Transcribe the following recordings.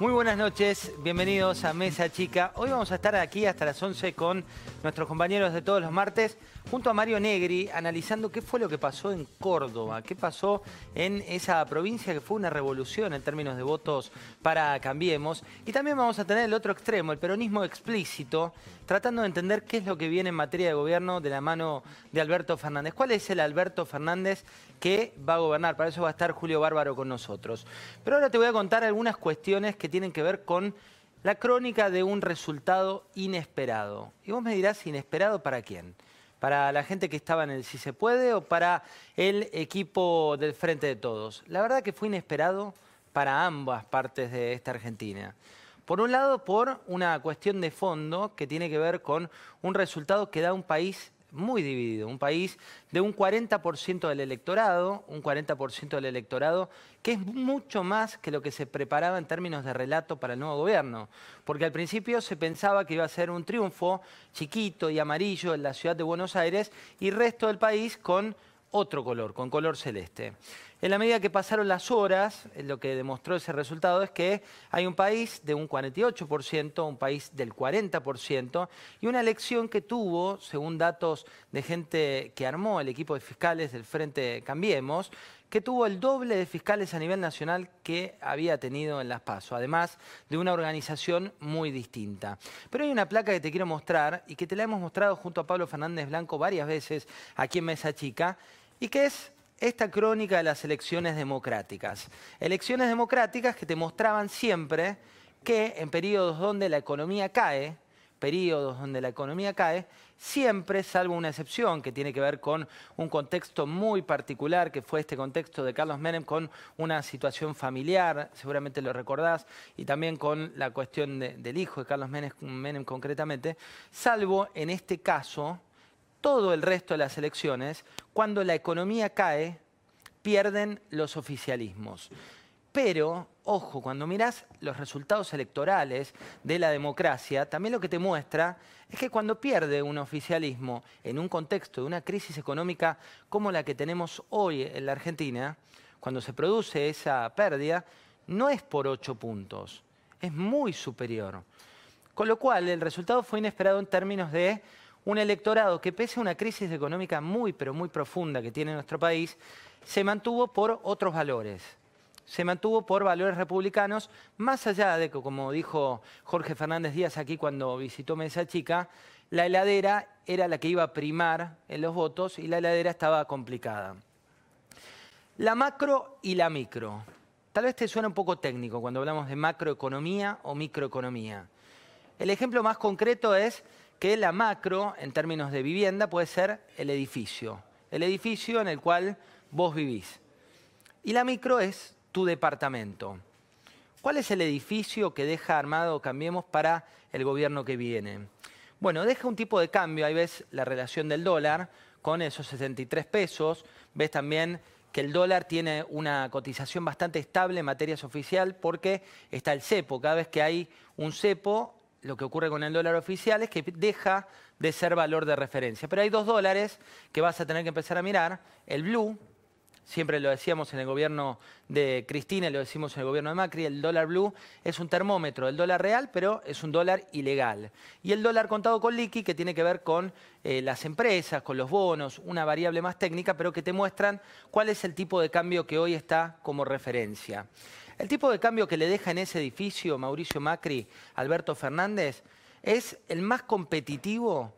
Muy buenas noches, bienvenidos a Mesa Chica. Hoy vamos a estar aquí hasta las 11 con nuestros compañeros de todos los martes, junto a Mario Negri, analizando qué fue lo que pasó en Córdoba, qué pasó en esa provincia que fue una revolución en términos de votos para Cambiemos. Y también vamos a tener el otro extremo, el peronismo explícito, tratando de entender qué es lo que viene en materia de gobierno de la mano de Alberto Fernández. ¿Cuál es el Alberto Fernández que va a gobernar? Para eso va a estar Julio Bárbaro con nosotros. Pero ahora te voy a contar algunas cuestiones que tienen que ver con la crónica de un resultado inesperado. Y vos me dirás, ¿inesperado para quién? ¿Para la gente que estaba en el Si se puede o para el equipo del Frente de Todos? La verdad que fue inesperado para ambas partes de esta Argentina. Por un lado, por una cuestión de fondo que tiene que ver con un resultado que da un país muy dividido, un país de un 40% del electorado, un 40% del electorado que es mucho más que lo que se preparaba en términos de relato para el nuevo gobierno, porque al principio se pensaba que iba a ser un triunfo chiquito y amarillo en la ciudad de Buenos Aires y resto del país con otro color, con color celeste. En la medida que pasaron las horas, eh, lo que demostró ese resultado es que hay un país de un 48%, un país del 40%, y una elección que tuvo, según datos de gente que armó el equipo de fiscales del Frente Cambiemos, que tuvo el doble de fiscales a nivel nacional que había tenido en Las Paso, además de una organización muy distinta. Pero hay una placa que te quiero mostrar y que te la hemos mostrado junto a Pablo Fernández Blanco varias veces aquí en Mesa Chica, y que es esta crónica de las elecciones democráticas. Elecciones democráticas que te mostraban siempre que en periodos donde la economía cae, periodos donde la economía cae, siempre, salvo una excepción que tiene que ver con un contexto muy particular, que fue este contexto de Carlos Menem con una situación familiar, seguramente lo recordás, y también con la cuestión del hijo de Carlos Menem concretamente, salvo en este caso, todo el resto de las elecciones, cuando la economía cae, pierden los oficialismos. Pero, ojo, cuando miras los resultados electorales de la democracia, también lo que te muestra es que cuando pierde un oficialismo en un contexto de una crisis económica como la que tenemos hoy en la Argentina, cuando se produce esa pérdida, no es por ocho puntos, es muy superior. Con lo cual, el resultado fue inesperado en términos de un electorado que pese a una crisis económica muy, pero muy profunda que tiene nuestro país, se mantuvo por otros valores. Se mantuvo por valores republicanos, más allá de que, como dijo Jorge Fernández Díaz aquí cuando visitó Mesa Chica, la heladera era la que iba a primar en los votos y la heladera estaba complicada. La macro y la micro. Tal vez te suena un poco técnico cuando hablamos de macroeconomía o microeconomía. El ejemplo más concreto es que la macro, en términos de vivienda, puede ser el edificio. El edificio en el cual vos vivís. Y la micro es tu departamento. ¿Cuál es el edificio que deja armado Cambiemos para el gobierno que viene? Bueno, deja un tipo de cambio, ahí ves la relación del dólar con esos 63 pesos, ves también que el dólar tiene una cotización bastante estable en materias oficial porque está el cepo. Cada vez que hay un cepo, lo que ocurre con el dólar oficial es que deja de ser valor de referencia. Pero hay dos dólares que vas a tener que empezar a mirar. El blue, siempre lo decíamos en el gobierno de Cristina lo decimos en el gobierno de Macri, el dólar blue es un termómetro del dólar real, pero es un dólar ilegal. Y el dólar contado con liqui, que tiene que ver con eh, las empresas, con los bonos, una variable más técnica, pero que te muestran cuál es el tipo de cambio que hoy está como referencia. El tipo de cambio que le deja en ese edificio Mauricio Macri, Alberto Fernández, es el más competitivo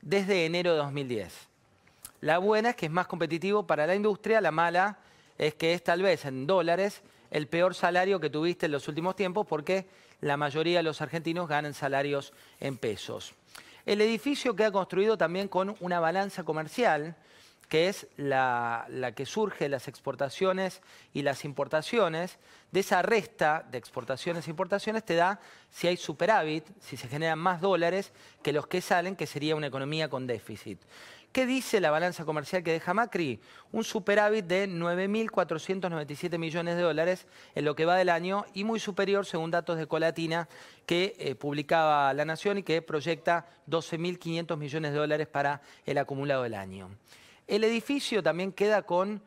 desde enero de 2010. La buena es que es más competitivo para la industria, la mala es que es tal vez en dólares el peor salario que tuviste en los últimos tiempos porque la mayoría de los argentinos ganan salarios en pesos. El edificio queda construido también con una balanza comercial que es la, que surge de las exportaciones y las importaciones, de esa resta de exportaciones e importaciones te da si hay superávit, si se generan más dólares que los que salen, que sería una economía con déficit. ¿Qué dice la balanza comercial que deja Macri? Un superávit de 9.497 millones de dólares en lo que va del año y muy superior según datos de Colatina que eh, publicaba La Nación y que proyecta 12.500 millones de dólares para el acumulado del año. El edificio también queda con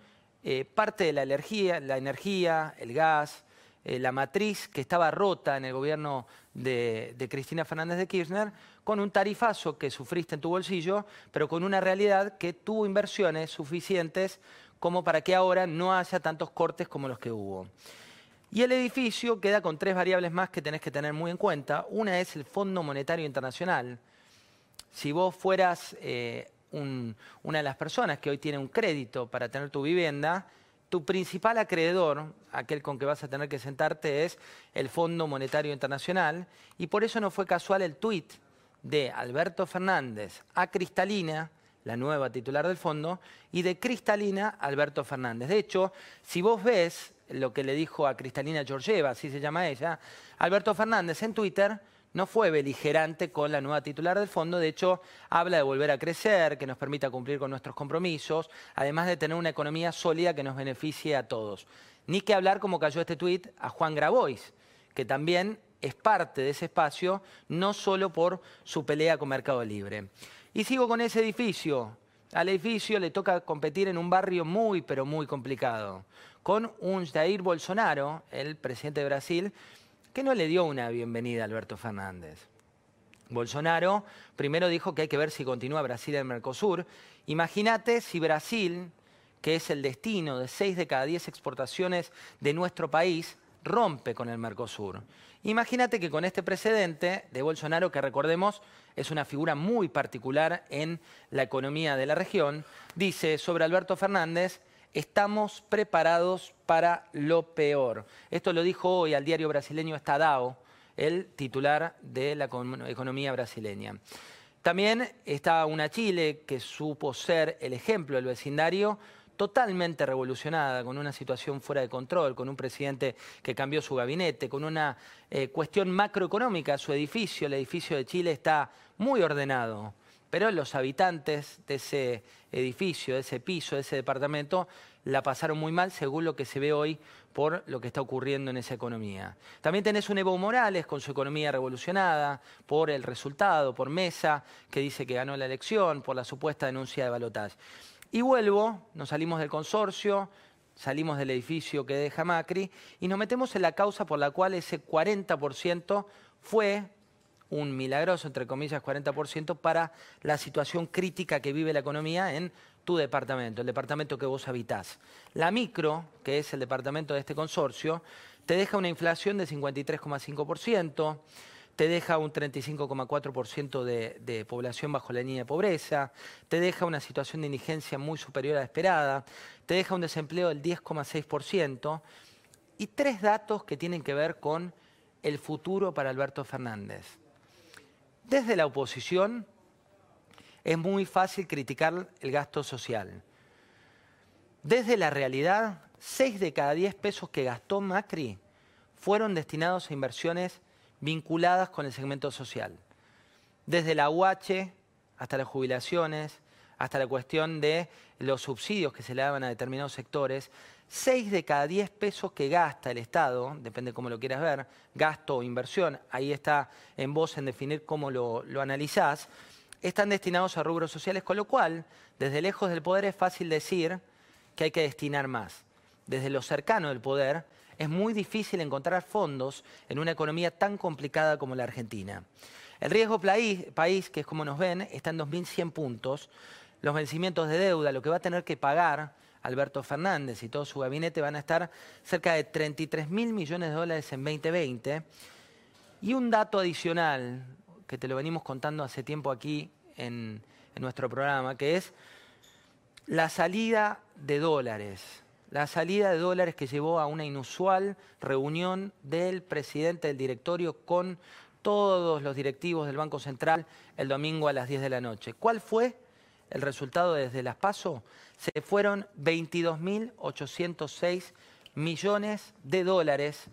eh, parte de la energía, la energía, el gas, eh, la matriz que estaba rota en el gobierno de, Cristina Fernández de Kirchner, con un tarifazo que sufriste en tu bolsillo, pero con una realidad que tuvo inversiones suficientes como para que ahora no haya tantos cortes como los que hubo. Y el edificio queda con tres variables más que tenés que tener muy en cuenta. Una es el Fondo Monetario Internacional. Si vos fueras eh, una de las personas que hoy tiene un crédito para tener tu vivienda, tu principal acreedor, aquel con que vas a tener que sentarte, es el Fondo Monetario Internacional. Y por eso no fue casual el tuit de Alberto Fernández a Cristalina, la nueva titular del fondo, y de Cristalina a Alberto Fernández. De hecho, si vos ves lo que le dijo a Cristalina Georgieva, así se llama ella, Alberto Fernández en Twitter no fue beligerante con la nueva titular del fondo, de hecho habla de volver a crecer, que nos permita cumplir con nuestros compromisos, además de tener una economía sólida que nos beneficie a todos. Ni que hablar, como cayó este tuit, a Juan Grabois, que también es parte de ese espacio, no solo por su pelea con Mercado Libre. Y sigo con ese edificio. Al edificio le toca competir en un barrio muy, pero muy complicado, con un Jair Bolsonaro, el presidente de Brasil, que no le dio una bienvenida a Alberto Fernández. Bolsonaro primero dijo que hay que ver si continúa Brasil en Mercosur. Imagínate si Brasil, que es el destino de seis de cada diez exportaciones de nuestro país, rompe con el Mercosur. Imagínate que con este precedente de Bolsonaro, que recordemos es una figura muy particular en la economía de la región, dice sobre Alberto Fernández estamos preparados para lo peor. Esto lo dijo hoy al diario brasileño Estadao, el titular de la economía brasileña. También está una Chile que supo ser el ejemplo del vecindario totalmente revolucionada, con una situación fuera de control, con un presidente que cambió su gabinete, con una eh, cuestión macroeconómica. Su edificio, el edificio de Chile, está muy ordenado pero los habitantes de ese edificio, de ese piso, de ese departamento, la pasaron muy mal según lo que se ve hoy por lo que está ocurriendo en esa economía. También tenés un Evo Morales con su economía revolucionada por el resultado, por Mesa, que dice que ganó la elección, por la supuesta denuncia de balotaje. Y vuelvo, nos salimos del consorcio, salimos del edificio que deja Macri y nos metemos en la causa por la cual ese 40% fue un milagroso, entre comillas, 40% para la situación crítica que vive la economía en tu departamento, el departamento que vos habitás. La micro, que es el departamento de este consorcio, te deja una inflación de 53,5%, te deja un 35,4% de, de, población bajo la línea de pobreza, te deja una situación de indigencia muy superior a la esperada, te deja un desempleo del 10,6% y tres datos que tienen que ver con el futuro para Alberto Fernández. Desde la oposición es muy fácil criticar el gasto social. Desde la realidad, 6 de cada 10 pesos que gastó Macri fueron destinados a inversiones vinculadas con el segmento social. Desde la UH hasta las jubilaciones, hasta la cuestión de los subsidios que se le daban a determinados sectores, 6 de cada 10 pesos que gasta el Estado, depende cómo lo quieras ver, gasto o inversión, ahí está en vos en definir cómo lo, lo analizás, están destinados a rubros sociales, con lo cual, desde lejos del poder es fácil decir que hay que destinar más. Desde lo cercano del poder es muy difícil encontrar fondos en una economía tan complicada como la Argentina. El riesgo país, que es como nos ven, está en 2.100 puntos. Los vencimientos de deuda, lo que va a tener que pagar Alberto Fernández y todo su gabinete van a estar cerca de 33 mil millones de dólares en 2020. Y un dato adicional, que te lo venimos contando hace tiempo aquí en, en nuestro programa, que es la salida de dólares. La salida de dólares que llevó a una inusual reunión del presidente del directorio con todos los directivos del Banco Central el domingo a las 10 de la noche. ¿Cuál fue? El resultado desde las PASO, se fueron 22.806 millones de dólares.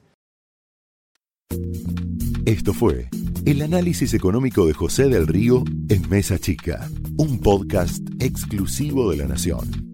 Esto fue El análisis económico de José del Río en Mesa Chica, un podcast exclusivo de La Nación.